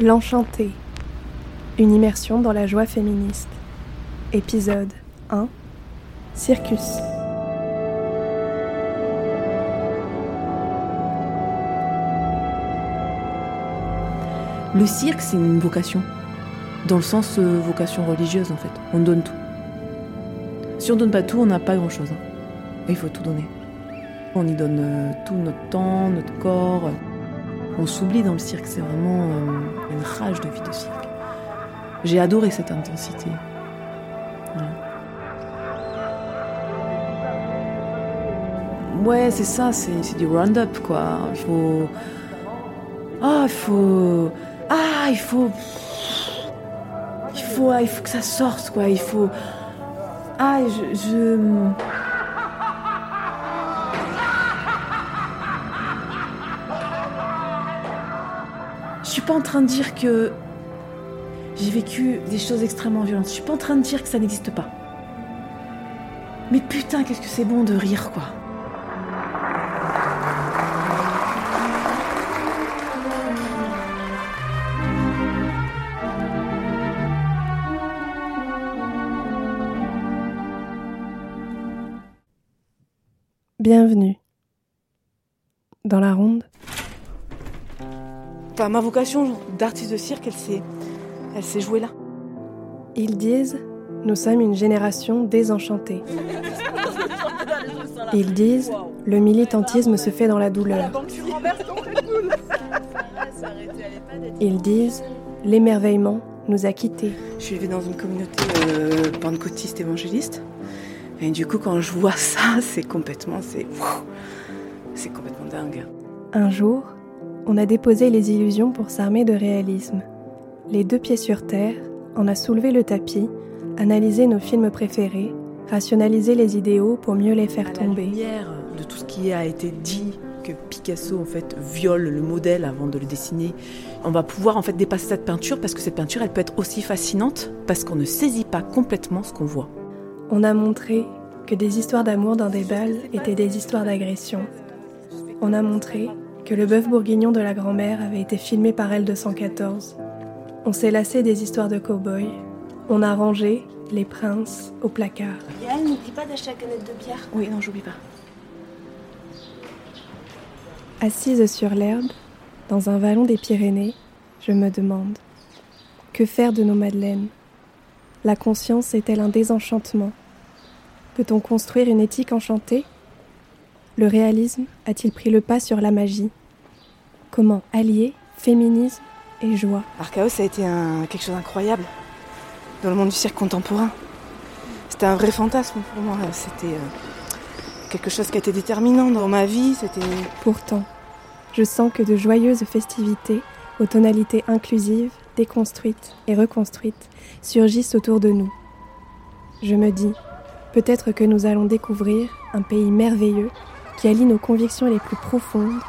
L'Enchanté. Une immersion dans la joie féministe. Épisode 1. Circus. Le cirque, c'est une vocation. Dans le sens euh, vocation religieuse, en fait. On donne tout. Si on donne pas tout, on n'a pas grand-chose. hein. Il faut tout donner. On y donne euh, tout notre temps, notre corps. On s'oublie dans le cirque. C'est vraiment euh, une rage de vie de cirque. J'ai adoré cette intensité. Ouais, c'est ça, c'est c'est du round-up, quoi. Il faut. Ah, il faut. Ah, il faut. Il faut, ah, il faut que ça sorte, quoi. Il faut. Ah, je. je... suis pas en train de dire que j'ai vécu des choses extrêmement violentes. Je suis pas en train de dire que ça n'existe pas. Mais putain, qu'est-ce que c'est bon de rire, quoi. Bienvenue. Dans la ronde, Enfin, ma vocation d'artiste de cirque, elle s'est, elle s'est jouée là. ils disent Nous sommes une génération désenchantée. Ils disent Le militantisme se fait dans la douleur. Ils disent L'émerveillement nous a quittés. Je suis élevée dans une communauté euh, pentecôtiste évangéliste. Et du coup, quand je vois ça, c'est complètement, c'est, c'est complètement dingue. Un jour, on a déposé les illusions pour s'armer de réalisme. Les deux pieds sur terre, on a soulevé le tapis, analysé nos films préférés, rationalisé les idéaux pour mieux les faire À la tomber. lumière de tout ce qui a été dit, que Picasso en fait viole le modèle avant de le dessiner, on va pouvoir en fait dépasser cette peinture parce que cette peinture, elle peut être aussi fascinante parce qu'on ne saisit pas complètement ce qu'on voit. On a montré que des histoires d'amour dans des balles étaient des histoires d'agression. On a montré que le bœuf bourguignon de la grand-mère avait été filmé par L214. On s'est lassé des histoires de cow-boys. On a rangé les princes au placard. Yael, n'oublie pas d'acheter la canette de bière. Oui, non, j'oublie pas. Assise sur l'herbe, dans un vallon des Pyrénées, je me demande que faire de nos madeleines? La conscience est-elle un désenchantement? Peut-on construire une éthique enchantée? Le réalisme a-t-il pris le pas sur la magie? Comment allier féminisme et joie? Archaos, a été un, quelque chose d'incroyable dans le monde du cirque contemporain. C'était un vrai fantasme pour moi. C'était euh, quelque chose qui a été déterminant dans ma vie. C'était Pourtant, je sens que de joyeuses festivités, aux tonalités inclusives, déconstruites et reconstruites, surgissent autour de nous. Je me dis, peut-être que nous allons découvrir un pays merveilleux qui allie nos convictions les plus profondes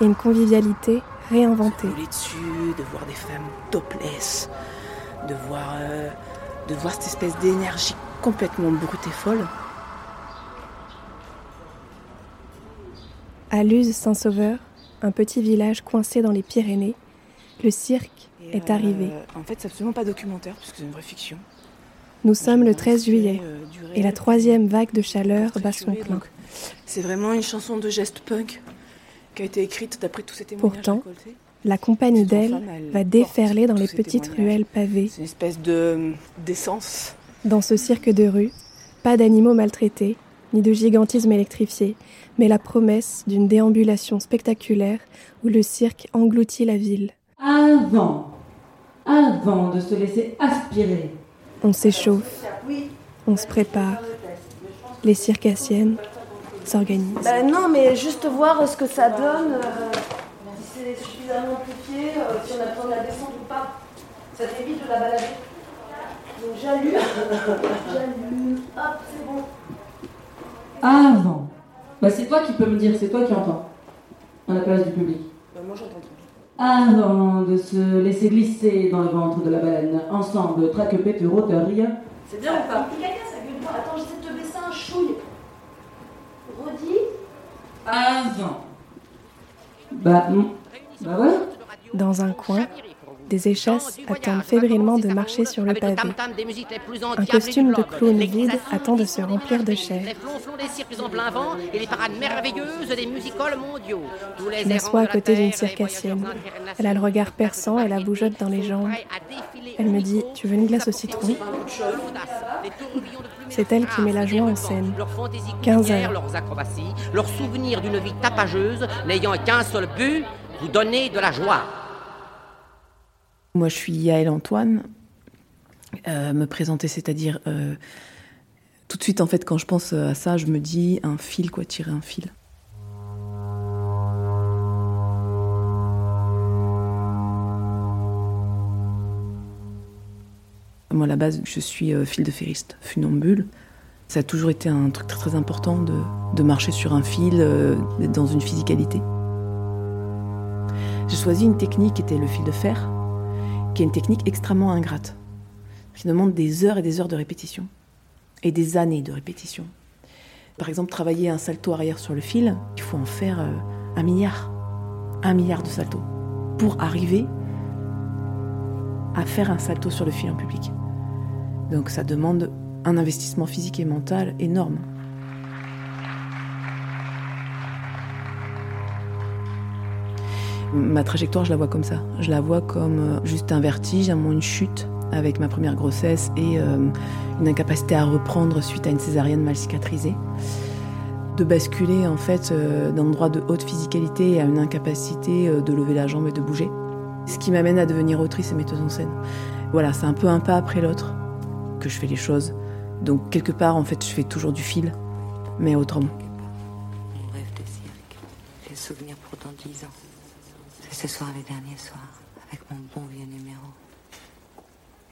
et une convivialité réinventée. dessus, de voir des femmes topless, de voir, euh, de voir cette espèce d'énergie complètement brute et folle. À Luz-Saint-Sauveur, un petit village coincé dans les Pyrénées, le cirque Et, est euh, arrivé. En fait, c'est absolument pas documentaire puisque c'est une vraie fiction. Nous sommes le J'ai 13 inspiré, juillet euh, et la troisième vague de chaleur bat son plein. donc C'est vraiment une chanson de geste punk qui a été écrite d'après tous ces témoignages Pourtant, récoltés. La compagnie d'elle va déferler dans les petites ruelles pavées. C'est une espèce de d'essence. Dans ce cirque de rue, pas d'animaux maltraités, ni de gigantisme électrifié, mais la promesse d'une déambulation spectaculaire où le cirque engloutit la ville. Avant, avant de se laisser aspirer, On s'échauffe, on se prépare. Les circassiennes s'organisent. Bah non, mais juste voir ce que ça donne, euh, si c'est suffisamment amplifié, euh, si on a besoin de la descendre ou pas. Ça t'évite de la balader. Donc j'allume, j'allume, hop, c'est bon. avant. Bah c'est toi qui peux me dire, c'est toi qui entends. À la place du public. Euh, moi j'entends trop. Avant de se laisser glisser dans le ventre de la baleine, ensemble, traque pète Rotary, C'est bien ou pas? Avant. Bah, mm, bah voilà. Dans un coin, Des échasses attendent fébrilement de marcher sur le pavé. Un costume de clown vide attend de se remplir de chair. Je m'assois à côté d'une circassienne. Elle a le regard perçant et la bougeotte dans les jambes. Elle me dit Tu veux une glace au citron? C'est elle qui met la joie en scène. 15 heures. leurs acrobaties, leur souvenir d'une vie tapageuse, n'ayant qu'un seul but, vous donner de la joie. Moi, je suis Yael Antoine. Euh, me présenter, c'est-à-dire euh, tout de suite, en fait, quand je pense à ça, je me dis un fil, quoi, tirer un fil. Moi, à la base, je suis euh, fil de ferriste, funambule. Ça a toujours été un truc très important de, de marcher sur un fil, euh, d'être dans une physicalité. J'ai choisi une technique qui était le fil de fer, qui est une technique extrêmement ingrate, qui demande des heures et des heures de répétition, et des années de répétition. Par exemple, travailler un salto arrière sur le fil, il faut en faire euh, un milliard, un milliard de saltos, pour arriver à faire un salto sur le fil en public. Donc ça demande un investissement physique et mental énorme. Ma trajectoire, je la vois comme ça. Je la vois comme euh, juste un vertige, un moment une chute avec ma première grossesse et euh, une incapacité à reprendre suite à une césarienne mal cicatrisée. De basculer en fait euh, d'un endroit de haute physicalité à une incapacité de lever la jambe et de bouger. Ce qui m'amène à devenir autrice et metteuse en scène. Voilà, c'est un peu un pas après l'autre que je fais les choses. Donc quelque part, en fait, je fais toujours du fil, mais autrement. Mon rêve de cirque. J'ai le souvenir pour dans dix ans. C'est ce soir le dernier soir, avec mon bon vieux numéro.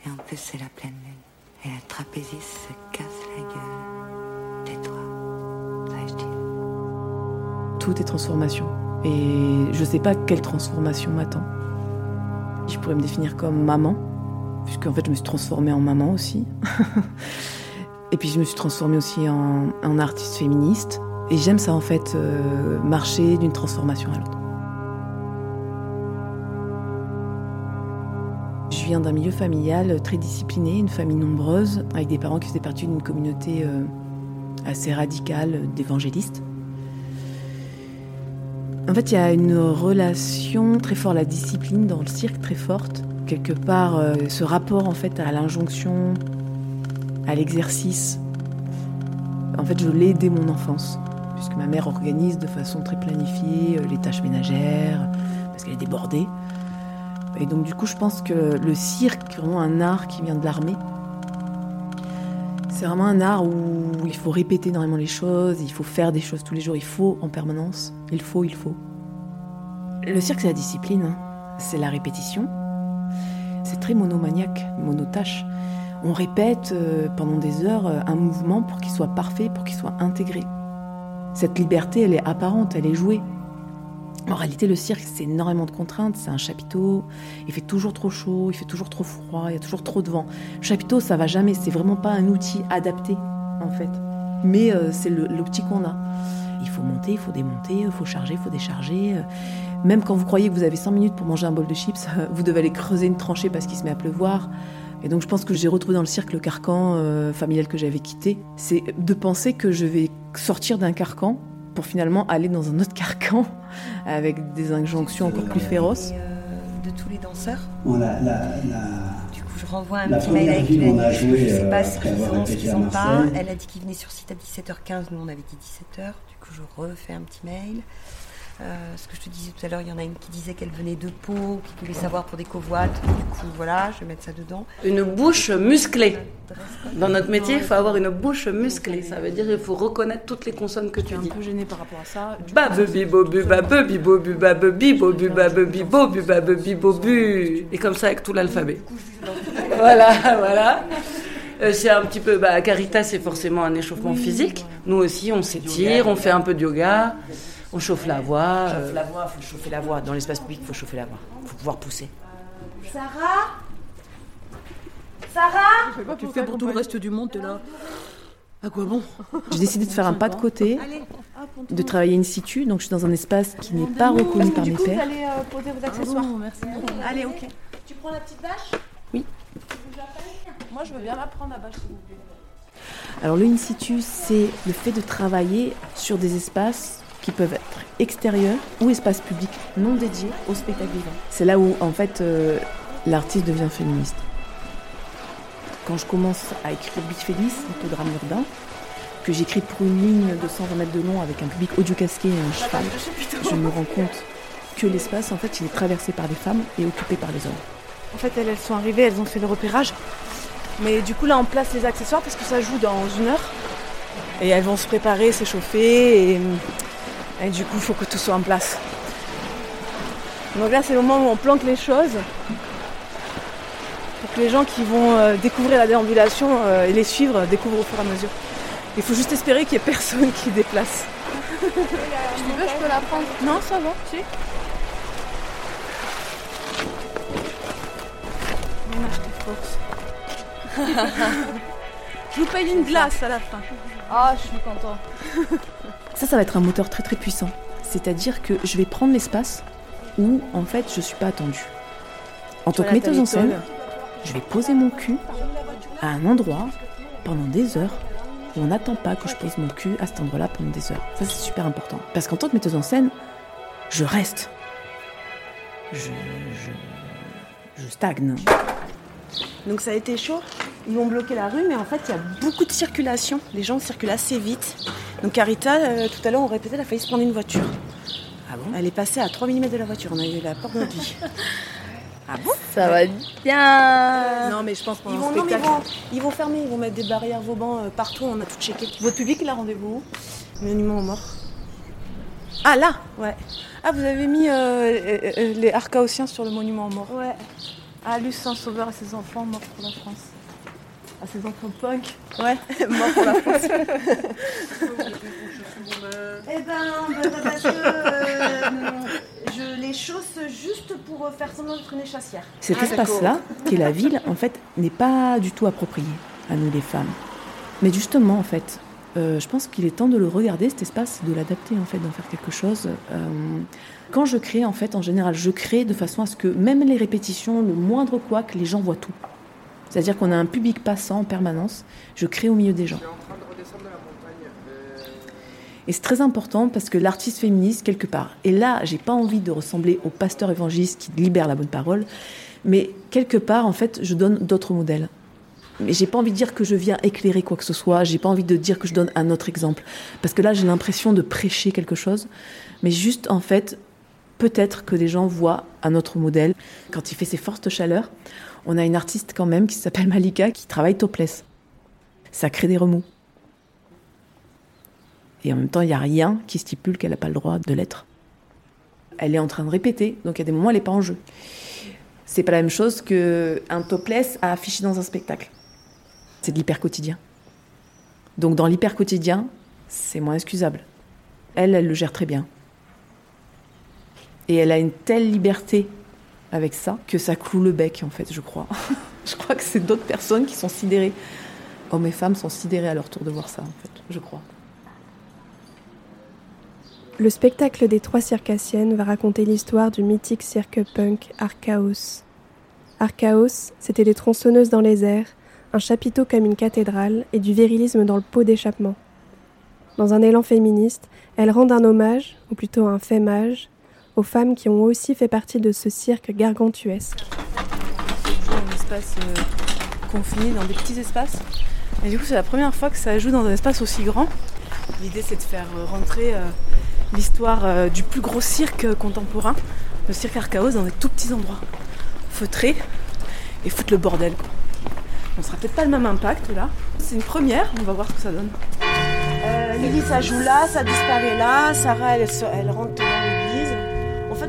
Et en plus, c'est la pleine lune. Et la trapéziste se casse la gueule. Tais-toi. Dire. Tout est transformation. Et je sais pas quelle transformation m'attend. Je pourrais me définir comme maman, puisque en fait je me suis transformée en maman aussi. Et puis je me suis transformée aussi en, en artiste féministe. Et j'aime ça en fait, euh, marcher d'une transformation à l'autre. Je viens d'un milieu familial très discipliné, une famille nombreuse, avec des parents qui faisaient partie d'une communauté euh, assez radicale d'évangélistes. En fait, il y a une relation très forte, la discipline dans le cirque très forte. Quelque part, euh, ce rapport en fait à l'injonction, à l'exercice. En fait, je l'ai dès mon enfance, puisque ma mère organise de façon très planifiée euh, les tâches ménagères, parce qu'elle est débordée. Et donc, du coup, je pense que le cirque, vraiment un art qui vient de l'armée. C'est vraiment un art où il faut répéter énormément les choses, il faut faire des choses tous les jours, il faut en permanence, il faut, il faut. Le cirque, c'est la discipline, hein. c'est la répétition. Très monomaniaque, monotâche. On répète euh, pendant des heures euh, un mouvement pour qu'il soit parfait, pour qu'il soit intégré. Cette liberté, elle est apparente, elle est jouée. En réalité, le cirque, c'est énormément de contraintes. C'est un chapiteau. Il fait toujours trop chaud, il fait toujours trop froid, il y a toujours trop de vent. Chapiteau, ça va jamais. C'est vraiment pas un outil adapté, en fait. Mais euh, c'est l'outil qu'on a. Il faut monter, il faut démonter, il faut charger, il faut décharger. Euh, Même quand vous croyez que vous avez 5 minutes pour manger un bol de chips, vous devez aller creuser une tranchée parce qu'il se met à pleuvoir. Et donc je pense que j'ai retrouvé dans le cirque le carcan euh, familial que j'avais quitté. C'est de penser que je vais sortir d'un carcan pour finalement aller dans un autre carcan avec des injonctions encore plus féroces. Euh, de tous les danseurs. Bon, la, la, la, Du coup, je renvoie un La petit mail première avec ville, a joué, Je sais euh, pas ce qu'ils ont, ce qu'ils pas. Elle a dit qu'ils venaient sur site à 17h15. Nous, on avait dit 17h. Coup, je refais un petit mail. Euh, ce que je te disais tout à l'heure, il y en a une qui disait qu'elle venait de Pau, qui voulait savoir pour des covoites. Du coup, voilà, je vais mettre ça dedans. Une bouche musclée. Dans notre métier, il faut avoir une bouche musclée. Ça veut dire qu'il faut reconnaître toutes les consonnes que tu dis. gênée par rapport à ça. Et comme ça avec tout l'alphabet. Voilà, voilà. Euh, C'est un petit peu. Bah, Caritas, c'est forcément un échauffement physique. Nous aussi, on s'étire, on fait un peu de yoga, on chauffe la voix. Chauffe euh, la voix, faut chauffer la voix. Dans l'espace public, faut chauffer la voix. Faut pouvoir pousser. Sarah Sarah Tu fais pour tout le reste du monde, t'es là. À quoi bon J'ai décidé de faire un pas de côté, de travailler in situ. Donc je suis dans un espace qui n'est pas reconnu par mes pairs. allez poser vos accessoires. merci. Allez, ok. Tu prends la petite vache Oui. Moi, je veux bien la prendre, la vache, s'il vous plaît. Alors le in situ, c'est le fait de travailler sur des espaces qui peuvent être extérieurs ou espaces publics non dédiés au spectacle vivant. C'est là où en fait euh, l'artiste devient féministe. Quand je commence à écrire Bifélis, le drame urbain, que j'écris pour une ligne de 120 mètres de long avec un public audio casqué et un cheval, je me rends compte que l'espace en fait il est traversé par des femmes et occupé par les hommes. En fait, elles, elles sont arrivées, elles ont fait le repérage. Mais du coup, là, on place les accessoires parce que ça joue dans une heure. Et elles vont se préparer, s'échauffer. Et, et du coup, il faut que tout soit en place. Donc là, c'est le moment où on plante les choses. Pour que les gens qui vont euh, découvrir la déambulation euh, et les suivre découvrent au fur et à mesure. Il faut juste espérer qu'il n'y ait personne qui déplace. Tu veux, je peux la prendre? Non, ça va. Si. Tes forces. Je vous paye une glace à la fin. Ah, je suis content. Ça, ça va être un moteur très très puissant. C'est-à-dire que je vais prendre l'espace où en fait je suis pas attendue. En tant que metteuse en scène, je vais poser mon cul à un endroit pendant des heures où on n'attend pas que je pose mon cul à cet endroit-là pendant des heures. Ça, c'est super important. Parce qu'en tant que metteuse en scène, je reste. Je, je, je stagne. Donc ça a été chaud? Ils m'ont bloqué la rue, mais en fait, il y a beaucoup de circulation. Les gens circulent assez vite. Donc Carita, euh, tout à l'heure, on répétait, elle a failli se prendre une voiture. Ah bon? Elle est passée à 3 mm de la voiture. On a eu la porte de notre vie. Ah bon? Ça va bien. Non, mais je pense pendant Ils vont, non, mais ils, spectacle. vont, ils vont fermer, ils vont mettre des barrières Vauban euh, partout, on a tout checké. Votre public, il a rendez-vous où? Monument aux morts. Ah là? Ouais. Ah, vous avez mis euh, euh, les archaosiens sur le monument aux morts Ouais. Ah, Lucien Sauveur et ses enfants morts pour la France. Ah, ses enfants punk Ouais, morts pour la France. Eh ben, parce que euh, je les chausse juste pour faire semblant d'être une chassière. Cet Ah, espace-là, qui est la ville, en fait, n'est pas du tout approprié à nous les femmes. Mais justement, en fait, euh, je pense qu'il est temps de le regarder, cet espace, de l'adapter, en fait, d'en faire quelque chose. Euh, quand je crée, en fait, en général, je crée de façon à ce que même les répétitions, le moindre quoi, que les gens voient tout. C'est-à-dire qu'on a un public passant en permanence. Je crée au milieu des gens. Et c'est très important parce que l'artiste féministe, quelque part, et là, j'ai pas envie de ressembler au pasteur évangéliste qui libère la bonne parole, mais quelque part, en fait, je donne d'autres modèles. Mais j'ai pas envie de dire que je viens éclairer quoi que ce soit, j'ai pas envie de dire que je donne un autre exemple. Parce que là, j'ai l'impression de prêcher quelque chose, mais juste, en fait, peut-être que les gens voient un autre modèle. Quand il fait ses fortes chaleurs, on a une artiste quand même qui s'appelle Malika qui travaille topless. Ça crée des remous. Et en même temps, il n'y a rien qui stipule qu'elle n'a pas le droit de l'être. Elle est en train de répéter, donc il y a des moments où elle n'est pas en jeu. C'est pas la même chose qu'un topless à afficher dans un spectacle. C'est de l'hyper quotidien. Donc dans l'hyper quotidien, c'est moins excusable. Elle, elle le gère très bien. Et elle a une telle liberté avec ça que ça cloue le bec, en fait, je crois. je crois que c'est d'autres personnes qui sont sidérées. Hommes et femmes sont sidérés à leur tour de voir ça, en fait, je crois. Le spectacle des trois circassiennes va raconter l'histoire du mythique cirque punk Archaos. Archaos, c'était des tronçonneuses dans les airs, un chapiteau comme une cathédrale et du virilisme dans le pot d'échappement. Dans un élan féministe, elles rendent un hommage, ou plutôt un fémage, aux femmes qui ont aussi fait partie de ce cirque gargantuesque. toujours un espace euh, confiné dans des petits espaces. Et du coup, c'est la première fois que ça joue dans un espace aussi grand. L'idée, c'est de faire euh, rentrer euh, l'histoire euh, du plus gros cirque contemporain, le cirque Archaos, dans des tout petits endroits, feutrés, et foutre le bordel. Quoi. On sera peut-être pas le même impact là. C'est une première, on va voir ce que ça donne. Euh, Lily, ça joue là, ça disparaît là. Sarah, elle, elle rentre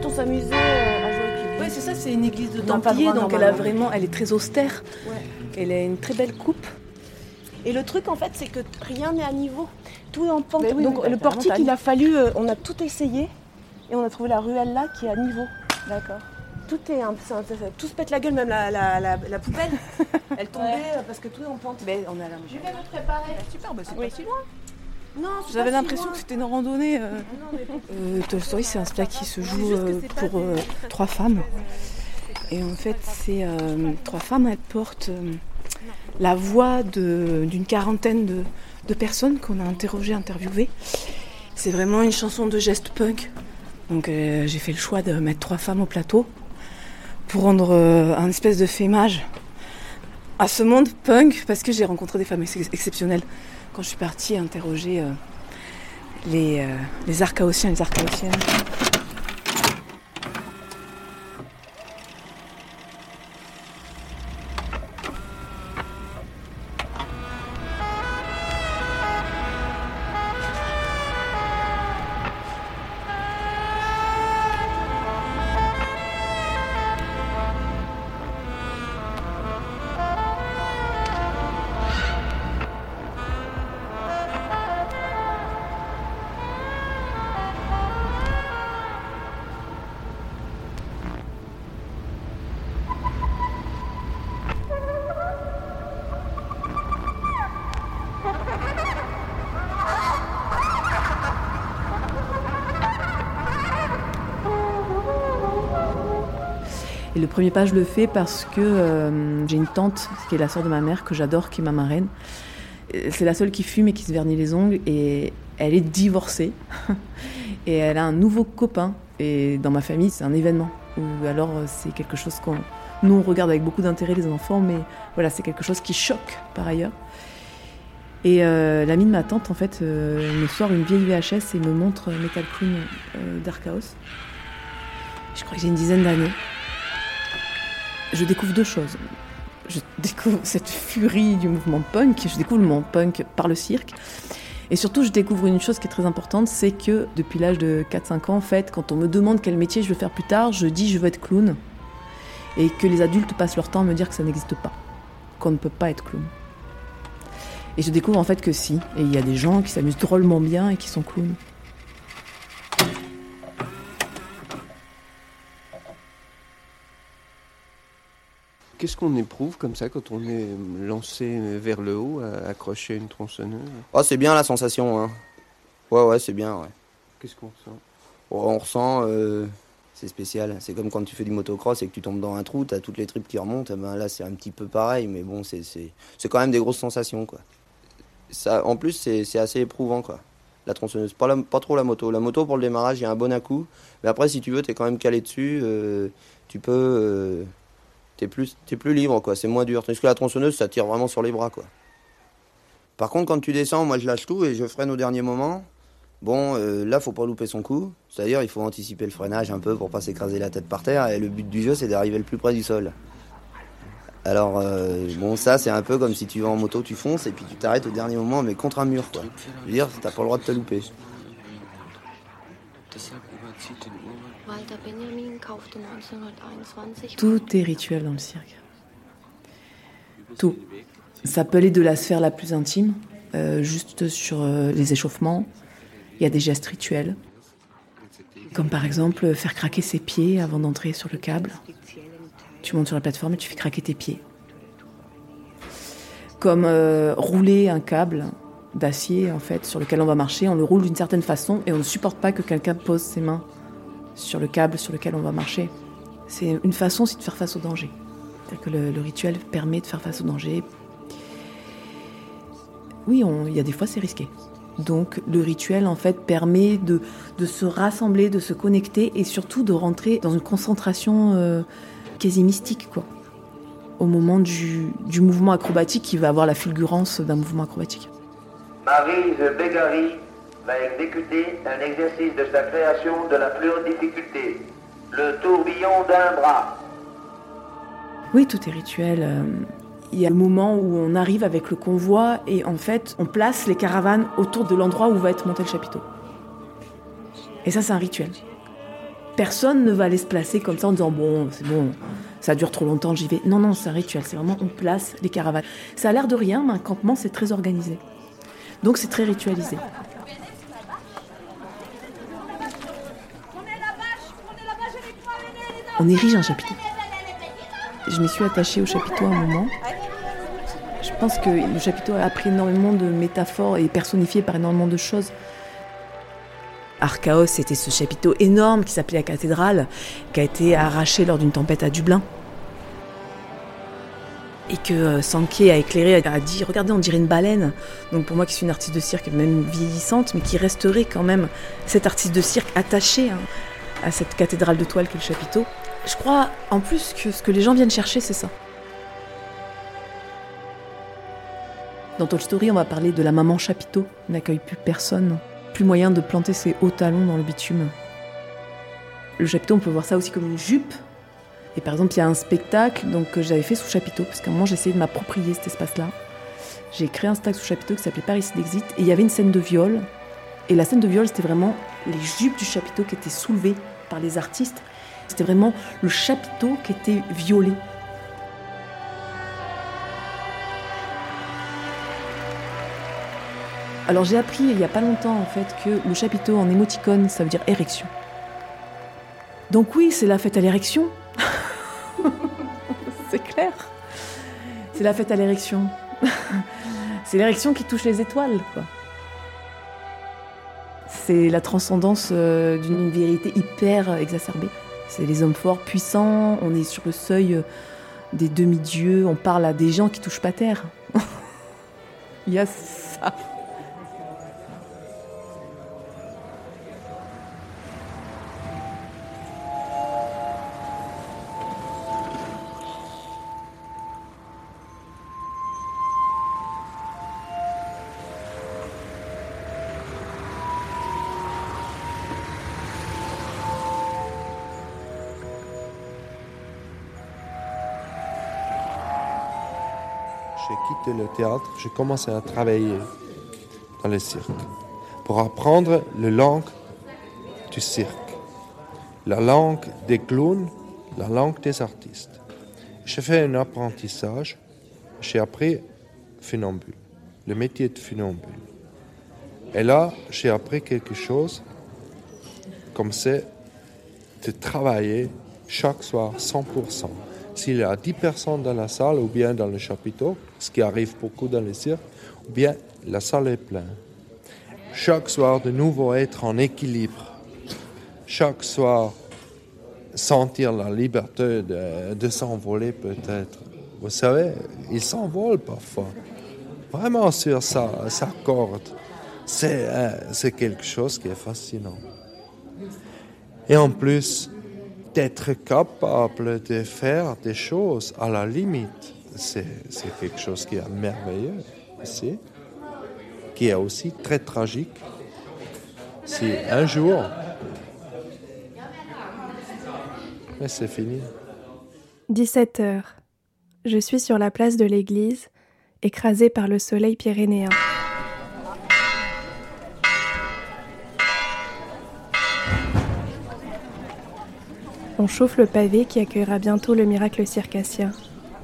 on s'amusait euh, à jouer avec l'église. Oui, c'est ça, c'est une église de Templiers, donc elle a vraiment, elle est très austère. Ouais. Elle a une très belle coupe. Et le truc en fait c'est que rien n'est à niveau. Tout est en pente. Oui, Donc oui, bah, le la portique il a fallu, euh, on a tout essayé et on a trouvé la ruelle là qui est à niveau. D'accord. Tout est un, tout se pète la gueule, même la, la, la, la poubelle. Elle tombait euh, parce que tout est en pente. Mais on a la Je vais me préparer. Super, bah c'est Oui. pas si loin. Non, c'est J'avais l'impression que c'était une randonnée. euh. Euh, Toy Story, c'est un spectacle qui se joue euh, c'est pour euh, trois femmes. Et en fait, ces euh, trois femmes, elles portent euh, la voix d'une quarantaine de, de personnes qu'on a interrogées, interviewées. C'est vraiment une chanson de geste punk. Donc euh, j'ai fait le choix de mettre trois femmes au plateau pour rendre euh, un espèce de fémage à ce monde punk parce que j'ai rencontré des femmes ex- exceptionnelles quand je suis partie interroger euh, les, euh, les et les archaosiennes. Le premier pas, je le fais parce que euh, j'ai une tante, qui est la sœur de ma mère, que j'adore, qui est ma marraine. Et C'est la seule qui fume et qui se vernit les ongles. Et elle est divorcée. et elle a un nouveau copain. Et dans ma famille, c'est un événement. Ou alors, euh, c'est quelque chose qu'on. Nous, on regarde avec beaucoup d'intérêt les enfants, mais voilà, c'est quelque chose qui choque par ailleurs. Et euh, l'amie de ma tante, en fait, euh, me sort une vieille VHS et me montre Metal Queen euh, d'Archaos. Je crois que j'ai une dizaine d'années je découvre deux choses. Je découvre cette furie du mouvement punk, je découvre le mouvement punk par le cirque. Et surtout, je découvre une chose qui est très importante, c'est que depuis l'âge de 4-5 ans, en fait, quand on me demande quel métier je veux faire plus tard, je dis je veux être clown. Et que les adultes passent leur temps à me dire que ça n'existe pas, qu'on ne peut pas être clown. Et je découvre en fait que si, et il y a des gens qui s'amusent drôlement bien et qui sont clowns. Qu'est-ce qu'on éprouve comme ça quand on est lancé vers le haut, accroché à une tronçonneuse? Oh, c'est bien la sensation, hein. Ouais, ouais, c'est bien, ouais. Qu'est-ce qu'on ressent? Oh, on ressent, euh, c'est spécial. C'est comme quand tu fais du motocross et que tu tombes dans un trou, t'as toutes les tripes qui remontent. Eh Ben là, c'est un petit peu pareil, mais bon, c'est c'est c'est quand même des grosses sensations, quoi. Ça, en plus, c'est c'est assez éprouvant, quoi. La tronçonneuse, pas, la- pas trop la moto. La moto pour le démarrage, il y a un bon à-coup, mais après, si tu veux, t'es quand même calé dessus. euh, tu peux, euh, t'es plus t'es plus libre, quoi. C'est moins dur. Tandis que la tronçonneuse, ça tire vraiment sur les bras, quoi. Par contre, quand tu descends, moi, je lâche tout et je freine au dernier moment. Bon, euh, là, faut pas louper son coup. C'est-à-dire, il faut anticiper le freinage un peu pour pas s'écraser la tête par terre. Et le but du jeu, c'est d'arriver le plus près du sol. Alors, euh, bon, ça, c'est un peu comme si tu vas en moto, tu fonces et puis tu t'arrêtes au dernier moment, mais contre un mur, quoi. Je veux dire, t'as pas le droit de te louper. Walter Benjamin kaufte 1921 Tout est rituel dans le cirque. Tout. Ça peut aller de la sphère la plus intime, euh, juste sur euh, les échauffements. Il y a des gestes rituels, comme par exemple faire craquer ses pieds avant d'entrer sur le câble. Tu montes sur la plateforme et tu fais craquer tes pieds. Comme euh, rouler un câble d'acier en fait sur lequel on va marcher, on le roule d'une certaine façon et on ne supporte pas que quelqu'un pose ses mains sur le câble sur lequel on va marcher. C'est une façon aussi de faire face au danger. C'est-à-dire que le, rituel permet de faire face au danger. Oui, il y a des fois c'est risqué. Donc le rituel en fait permet de, de se rassembler, de se connecter et surtout de rentrer dans une concentration euh, quasi mystique quoi. Au moment du, du mouvement acrobatique qui va avoir la fulgurance d'un mouvement acrobatique. Maryse Bégari va exécuter un exercice de sa création de la plus haute difficulté, le tourbillon d'un bras. Oui, tout est rituel. euh, Il y a le moment où on arrive avec le convoi et en fait, on place les caravanes autour de l'endroit où va être monté le chapiteau. Et ça, c'est un rituel. Personne ne va aller se placer comme ça en disant bon, c'est bon, ça dure trop longtemps, j'y vais. Non, non, c'est un rituel. C'est vraiment on place les caravanes. Ça a l'air de rien, mais un campement, c'est très organisé. Donc, c'est très ritualisé. On érige un chapiteau. Je m'y suis attachée au chapiteau à un moment. Je pense que le chapiteau a appris énormément de métaphores et personnifié par énormément de choses. Archaos, c'était ce chapiteau énorme qui s'appelait la cathédrale, qui a été arraché lors d'une tempête à Dublin. Et que euh, Sankey a éclairé, a dit regardez on dirait une baleine. Donc pour moi qui suis une artiste de cirque même vieillissante, mais qui resterait quand même cette artiste de cirque attachée hein, à cette cathédrale de toile qu'est le chapiteau. Je crois en plus que ce que les gens viennent chercher c'est ça. Dans Toy Story, on va parler de la maman chapiteau, n'accueille plus personne, plus moyen de planter ses hauts talons dans le bitume. Le chapiteau, on peut voir ça aussi comme une jupe. Et par exemple, il y a un spectacle donc, que j'avais fait sous chapiteau, parce qu'à un moment, j'essayais de m'approprier cet espace-là. J'ai créé un spectacle sous chapiteau qui s'appelait Paris d'Exit, et il y avait une scène de viol. Et la scène de viol, c'était vraiment les jupes du chapiteau qui étaient soulevées par les artistes. C'était vraiment le chapiteau qui était violé. Alors j'ai appris il n'y a pas longtemps en fait que le chapiteau en émoticône ça veut dire érection. Donc oui, c'est la fête à l'érection. c'est clair. C'est la fête à l'érection. c'est l'érection qui touche les étoiles. C'est la transcendance euh, d'une vérité hyper exacerbée. C'est les hommes forts, puissants, on est sur le seuil euh, des demi-dieux, on parle à des gens qui touchent pas terre. Il y a ça. J'ai quitté le théâtre, j'ai commencé à travailler dans le cirque pour apprendre la langue du cirque, la langue des clowns, la langue des artistes. J'ai fait un apprentissage, j'ai appris funambule, le métier de funambule. Et là, j'ai appris quelque chose comme c'est de travailler chaque soir 100%. S'il y a 10 personnes dans la salle ou bien dans le chapiteau, ce qui arrive beaucoup dans les cirques, ou bien la salle est pleine. Chaque soir, de nouveau être en équilibre. Chaque soir, sentir la liberté de, s'envoler peut-être. Vous savez, il s'envole parfois. Vraiment sur sa, corde. Euh, c'est quelque chose qui est fascinant. Et en plus, d'être capable de faire des choses à la limite, c'est quelque chose qui est merveilleux qui est aussi très tragique. Si un jour, mais c'est fini. 17 heures. Je suis sur la place de l'église, écrasée par le soleil pyrénéen. On chauffe le pavé qui accueillera bientôt le miracle circassien.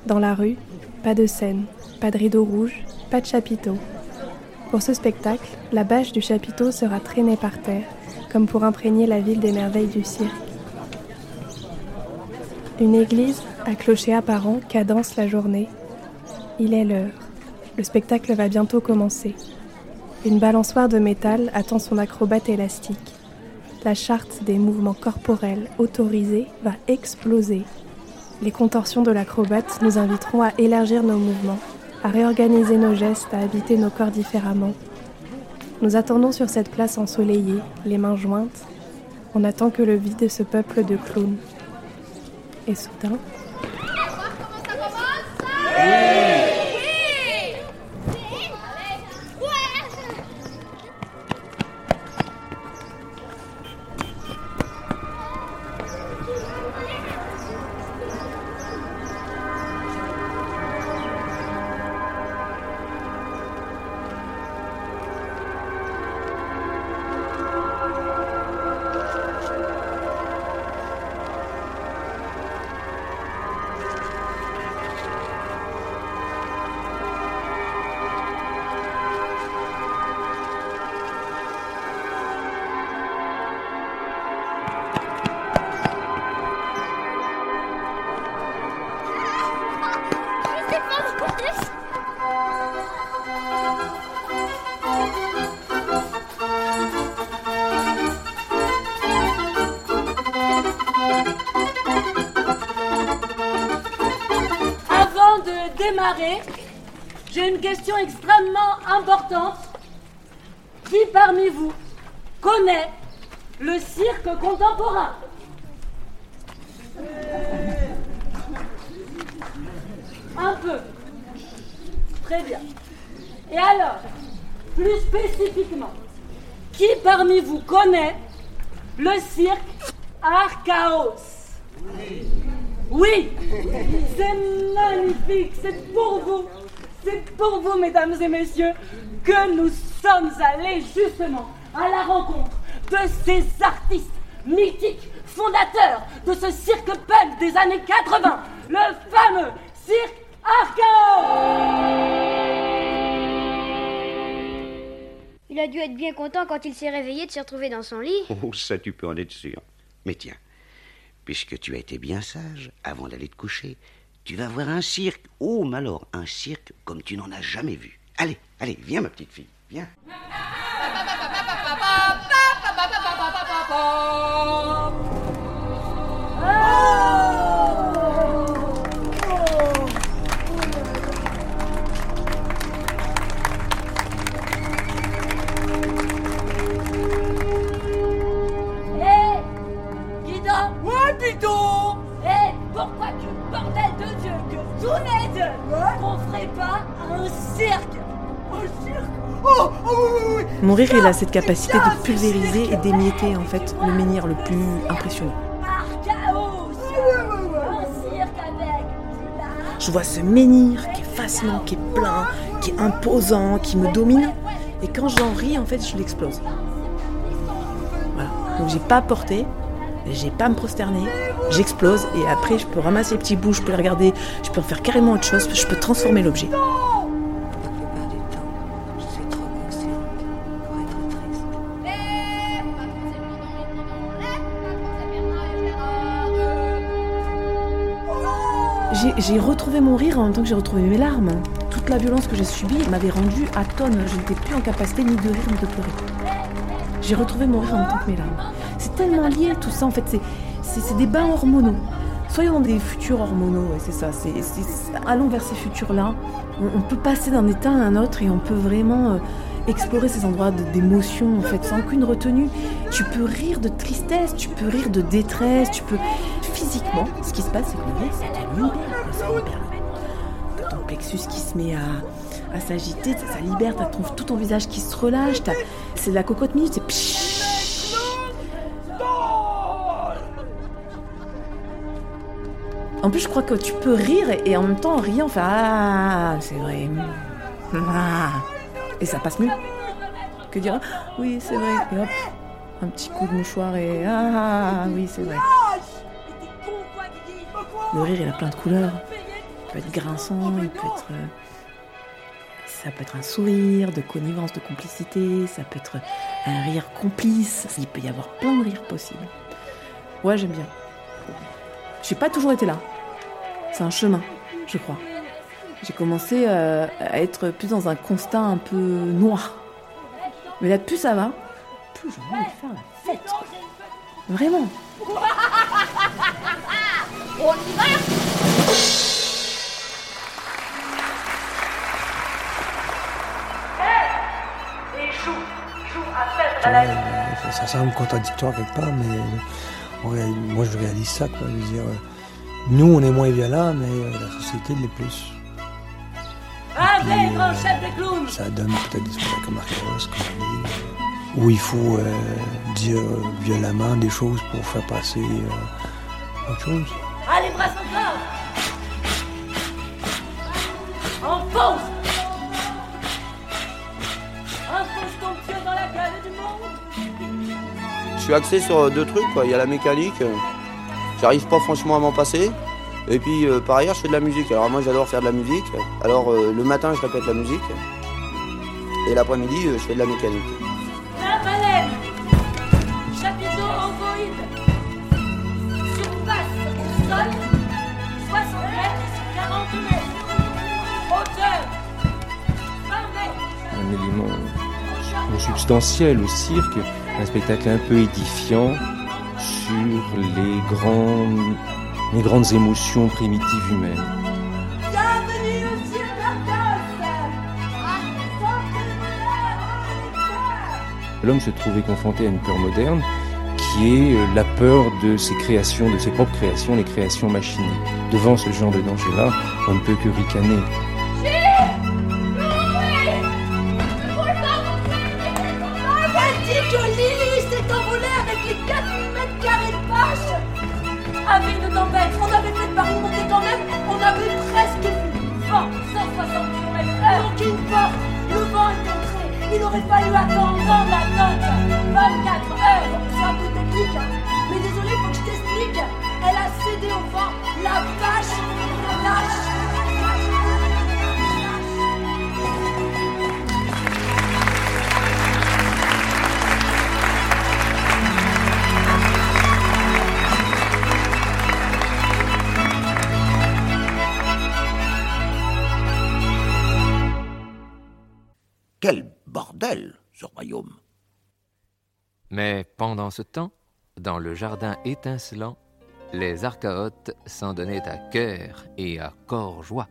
Dans la rue, pas de scène, pas de rideau rouge, pas de chapiteau. Pour ce spectacle, la bâche du chapiteau sera traînée par terre, comme pour imprégner la ville des merveilles du cirque. Une église, à clocher apparent, cadence la journée. Il est l'heure. Le spectacle va bientôt commencer. Une balançoire de métal attend son acrobate élastique. La charte des mouvements corporels autorisés va exploser. Les contorsions de l'acrobate nous inviteront à élargir nos mouvements, à réorganiser nos gestes, à habiter nos corps différemment. Nous attendons sur cette place ensoleillée, les mains jointes. On attend que le vide ce peuple de clowns. Et soudain, démarrer, j'ai une question extrêmement importante. Qui parmi vous connaît le cirque contemporain? Un peu. Très bien. Et alors, plus spécifiquement, qui parmi vous connaît le cirque Archaos? Oui, c'est magnifique, c'est pour vous, c'est pour vous, mesdames et messieurs, que nous sommes allés justement à la rencontre de ces artistes mythiques, fondateurs de ce cirque punk des années 80, le fameux cirque Archaos Il a dû être bien content quand il s'est réveillé de se retrouver dans son lit. Oh, ça tu peux en être sûr. Mais tiens, puisque tu as été bien sage avant d'aller te coucher, tu vas voir un cirque. Oh, mais un cirque comme tu n'en as jamais vu. Allez, allez, viens ma petite fille, viens. Rire, a cette capacité de pulvériser et d'émietter en fait le menhir le plus impressionnant. Je vois ce menhir qui est fascinant, qui est plein, qui est imposant, qui me domine. Et quand j'en ris, en fait, je l'explose. Voilà. Donc j'ai pas à porter, j'ai pas à me prosterner, j'explose et après je peux ramasser les petits bouts, je peux les regarder, je peux en faire carrément autre chose, je peux transformer l'objet. J'ai- retrouvé mon rire en même temps que j'ai retrouvé mes larmes. Toute la violence que j'ai subie m'avait rendu à tonne. Je n'étais plus en capacité ni de rire ni de pleurer. J'ai retrouvé mon rire en même mes larmes. C'est tellement lié tout ça en fait. C'est- des bains hormonaux. Soyons des futurs hormonaux, c'est ça. allons vers ces futurs-là. On, peut passer d'un état à un autre et on peut vraiment euh, explorer ces endroits d'émotion en fait sans aucune retenue. Tu peux rire de tristesse, tu peux rire de détresse, tu peux physiquement. Ce qui se passe, c'est que le rire, ça te libère, T'as ton plexus qui se met à, à s'agiter, ça, libère, t'as ton- tout ton visage qui se relâche, t'as- c'est de la cocotte minute, c'est pshhh. En plus, je crois que tu peux rire et, en même temps, en riant, faire Ah, c'est vrai. Ah. Et ça passe mieux que dire Ah, Oui, c'est vrai. Et hop, un petit coup de mouchoir et Ah, oui, c'est vrai. Le rire, il a plein de couleurs. Il peut être grinçant, il peut être. euh, Ça peut être un sourire de connivence, de complicité, ça peut être un rire complice, il peut y avoir plein de rires possibles. Ouais, j'aime bien. J'ai pas toujours été là. C'est un chemin, je crois. J'ai commencé euh, à être plus dans un constat un peu noir. Mais là, plus ça va, plus j'ai envie faire la fête. Vraiment. On y va Et joue, joue à perdre à la vie. Euh, ça, ça semble contradictoire quelque part, mais euh, moi je réalise ça. Quoi. Je veux dire, euh, nous, on est moins violents, mais euh, la société l'est plus. Ça donne peut-être des soirées comme Archéros, comme on dit, où il faut euh, dire violemment des choses pour faire passer euh, autre chose. Je suis axé sur deux trucs. Quoi. Il y a la mécanique, euh, j'arrive pas franchement à m'en passer. Et puis euh, par ailleurs, je fais de la musique. Alors moi, j'adore faire de la musique. Alors euh, le matin, je répète la musique. Et l'après-midi, euh, je fais de la mécanique. un élément substantiel au cirque, un spectacle un peu édifiant sur les, les grandes émotions primitives humaines. Bienvenue L'homme se trouvait confronté à une peur moderne qui est euh, la peur de ses créations, de ses propres créations, les créations machinées. Devant ce genre de danger-là, on ne peut que ricaner. Avait presque fini. 20, 160 km Donc une porte, le vent est entré, il aurait fallu attendre dans l'attente 24 heures, c'est un peu technique, hein. mais désolé, faut que je t'explique. Elle a cédé au vent, la vache lâche. Quel bordel, ce royaume Mais pendant ce temps, dans le jardin étincelant, les archaotes s'en donnaient à cœur et à corps joie.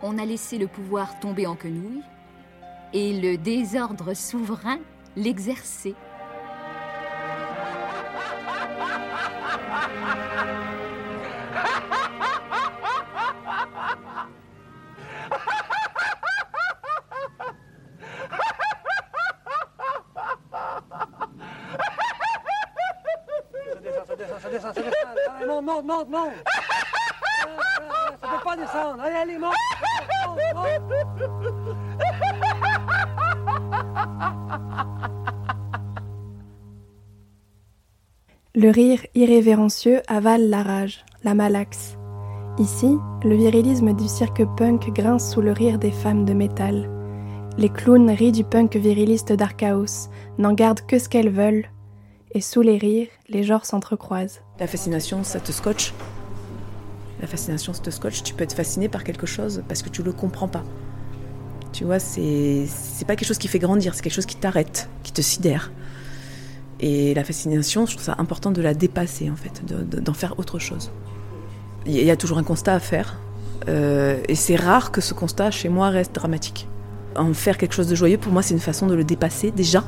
On a laissé le pouvoir tomber en quenouille et le désordre souverain l'exercer. Le rire irrévérencieux avale la rage, la malaxe. Ici, le virilisme du cirque punk grince sous le rire des femmes de métal. Les clowns rient du punk viriliste d'Archaos, n'en gardent que ce qu'elles veulent, et sous les rires, les genres s'entrecroisent. La fascination, ça te scotche? La fascination, ça te scotche? Tu peux être fasciné par quelque chose parce que tu le comprends pas. Tu vois, c'est pas quelque chose qui fait grandir, c'est quelque chose qui t'arrête, qui te sidère. Et la fascination, je trouve ça important de la dépasser en fait, de- de- d'en faire autre chose. Il y a toujours un constat à faire, euh, et c'est rare que ce constat chez moi reste dramatique. En faire quelque chose de joyeux, pour moi, c'est une façon de le dépasser déjà,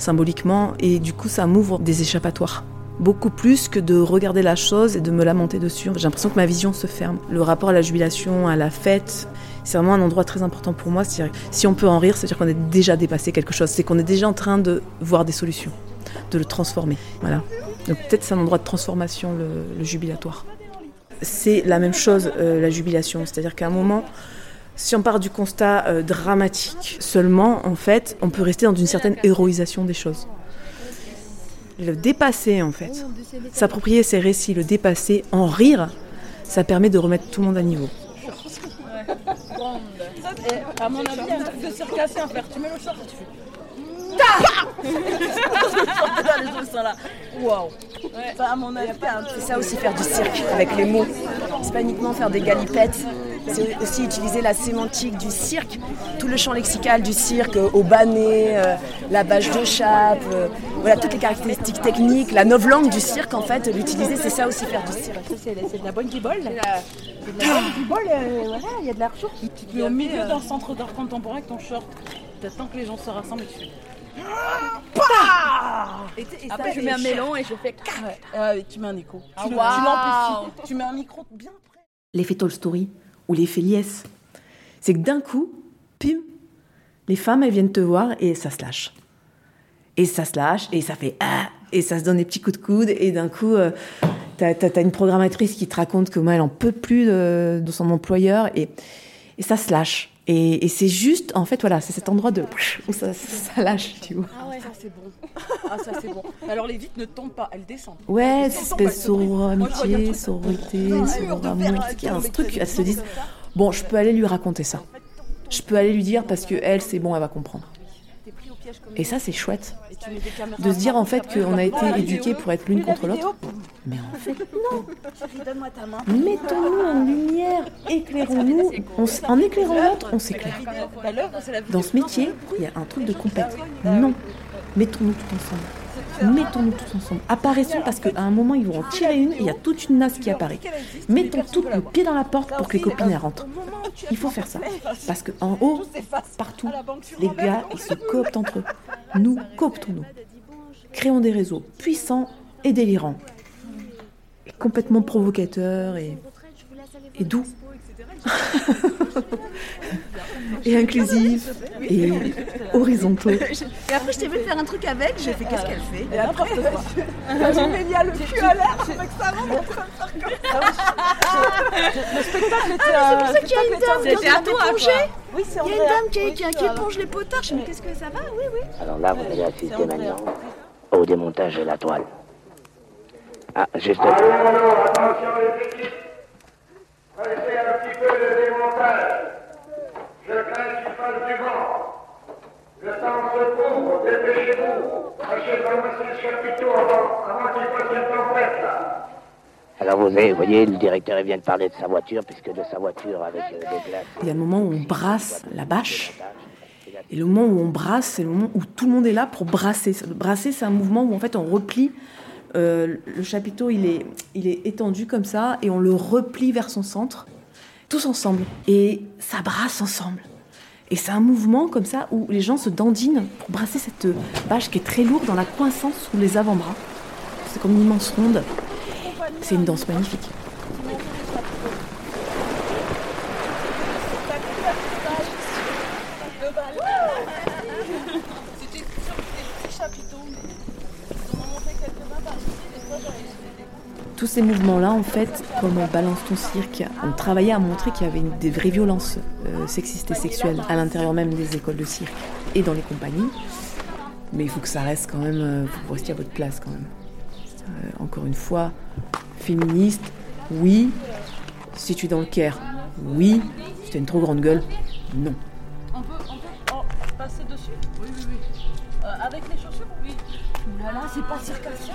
symboliquement, et du coup, ça m'ouvre des échappatoires. Beaucoup plus que de regarder la chose et de me lamenter dessus. J'ai l'impression que ma vision se ferme. Le rapport à la jubilation, à la fête, c'est vraiment un endroit très important pour moi. Si on peut en rire, c'est-à-dire qu'on est déjà dépassé quelque chose. C'est qu'on est déjà en train de voir des solutions, de le transformer. Voilà. Donc peut-être c'est un endroit de transformation, le, le jubilatoire. C'est la même chose, euh, la jubilation. C'est-à-dire qu'à un moment, si on part du constat euh, dramatique seulement, en fait, on peut rester dans une certaine héroïsation des choses. Le dépasser, en fait, s'approprier ces récits, le dépasser, en rire, ça permet de remettre tout le monde à niveau. Et à mon avis, un truc de circassien à faire. Tu mets le short et tu fais. les autres sont là. Waouh. Ça, à mon avis. C'est ça aussi faire du cirque avec les mots. C'est pas uniquement faire des galipettes, c'est aussi utiliser la sémantique du cirque, tout le champ lexical du cirque, euh, au banné, euh, la bâche de chape, euh, voilà toutes les caractéristiques techniques, la novlangue du cirque en fait, l'utiliser c'est ça aussi faire du cirque. C'est c'est de la bonne guibole. C'est de la bonne guibole, euh, voilà, il y a de la ressource. Tu te mets au milieu d'un centre d'art contemporain avec ton short. T'attends que les gens se rassemblent et tu fais. Pah et et Après, ça, je mets un mélange et je fais. Ouais. Ah tu mets un écho. Ah, tu le- waouh. tu l'amplifies. Tu mets un micro bien près. L'effet Tolstoy ou l'effet Liès. C'est que d'un coup, pim, les femmes, elles viennent te voir et ça se lâche. Et ça se lâche et ça fait ah et ça se donne des petits coups de coude et d'un coup, euh, t'as as, une programmatrice qui te raconte comment elle en peut plus de, son employeur et, et ça se lâche. Et, c'est juste, en fait, voilà, c'est cet endroit de où ça, ça lâche, tu vois. Ah ouais, ça c'est bon. Ah ça c'est bon. Alors les vitres ne tombent pas, elles descendent. Ouais, espèce sororité, truc- sororité, Non, un truc, elles se disent, bon, je peux aller lui raconter ça. Je peux aller lui dire parce que elle, c'est bon, elle va comprendre. Et ça, c'est chouette. De se dire en fait qu'on a été éduqués pour être l'une contre l'autre. Mais en fait, non. Mettons-nous en lumière, éclairons-nous. En éclairant l'autre, on s'éclaire. Dans ce métier, il y a un truc de compète. Non. Mettons-nous tout ensemble. Mettons-nous tous ensemble. Apparaissons parce qu'à un moment, ils vont en tirer une et il y a toute une nasse qui apparaît. Mettons tout le pied dans la porte pour que les copines rentrent. Il faut faire ça. Parce qu'en haut, partout, les gars, ils se cooptent entre eux. Nous, cooptons-nous. Créons des réseaux puissants et délirants. Et complètement provocateurs et doux. et inclusifs et horizontaux. Et après, je t'ai vu faire un truc avec, j'ai fait qu'est-ce qu'elle fait? Et après, j'ai mis il y a le cul à l'air avec sa main en train de faire comme ça. Le spectacle était Ah, mais c'est pour un ça qu'il y a une dame qui est en train. Oui, c'est Il y a une dame qui, qui, qui Voilà. éponge les potards. Je dis, mais qu'est-ce que ça va? Oui, oui. Alors là, vous allez assister maintenant au démontage de la toile. Ah, juste. Allons, allons, attention les équipes. Pressez un petit peu le démontage. Je crains qu'il fasse du vent. Le temps se couvre, dépêchez-vous. Tâchez d'amasser le chapiteau avant, avant qu'il fasse une tempête là. Vous voyez, le directeur il vient de parler de sa voiture, puisque de sa voiture avec euh, des glaces. Il y a le moment où on brasse la bâche. Et le moment où on brasse, c'est le moment où tout le monde est là pour brasser. Brasser, c'est un mouvement où en fait on replie. euh, le chapiteau, il est, il est étendu comme ça et on le replie vers son centre, tous ensemble. Et ça brasse ensemble. Et c'est un mouvement comme ça où les gens se dandinent pour brasser cette bâche qui est très lourde dans la coincance sous les avant-bras. C'est comme une immense ronde. C'est une danse magnifique. Tous ces mouvements-là, en fait, comme on balance ton cirque, on travaillait à montrer qu'il y avait des vraies violences euh, sexistes et sexuelles à l'intérieur même des écoles de cirque et dans les compagnies. Mais il faut que ça reste quand même, euh, vous restiez à votre place quand même. Euh, encore une fois, féministe, oui. Si tu es dans le Caire, oui. Si tu as une trop grande gueule, non. On peut, on peut oh, passer dessus? Oui, oui, oui. Euh, avec les chaussures? Oui. Voilà, c'est pas circassien.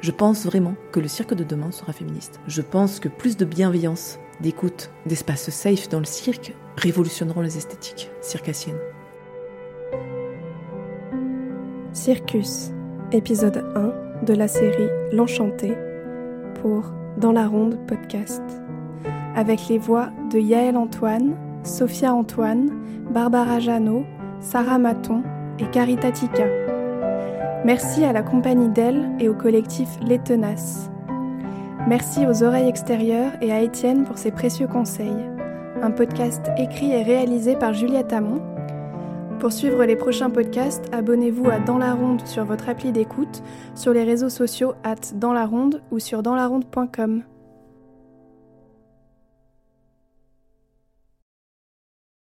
Je pense vraiment que le cirque de demain sera féministe. Je pense que plus de bienveillance, d'écoute, d'espace safe dans le cirque révolutionneront les esthétiques circassiennes. Circus, épisode 1 de la série L'Enchanté pour Dans la Ronde podcast. Avec les voix de Yaël Antoine, Sophia Antoine, Barbara Jeannot, Sarah Maton et Carita Tika. Merci à la compagnie d'elle et au collectif Les Tenaces. Merci aux oreilles extérieures et à Étienne pour ses précieux conseils. Un podcast écrit et réalisé par Juliette Amont. Pour suivre les prochains podcasts, abonnez-vous à Dans la Ronde sur votre appli d'écoute, sur les réseaux sociaux at Dans la Ronde ou sur danslaronde.com.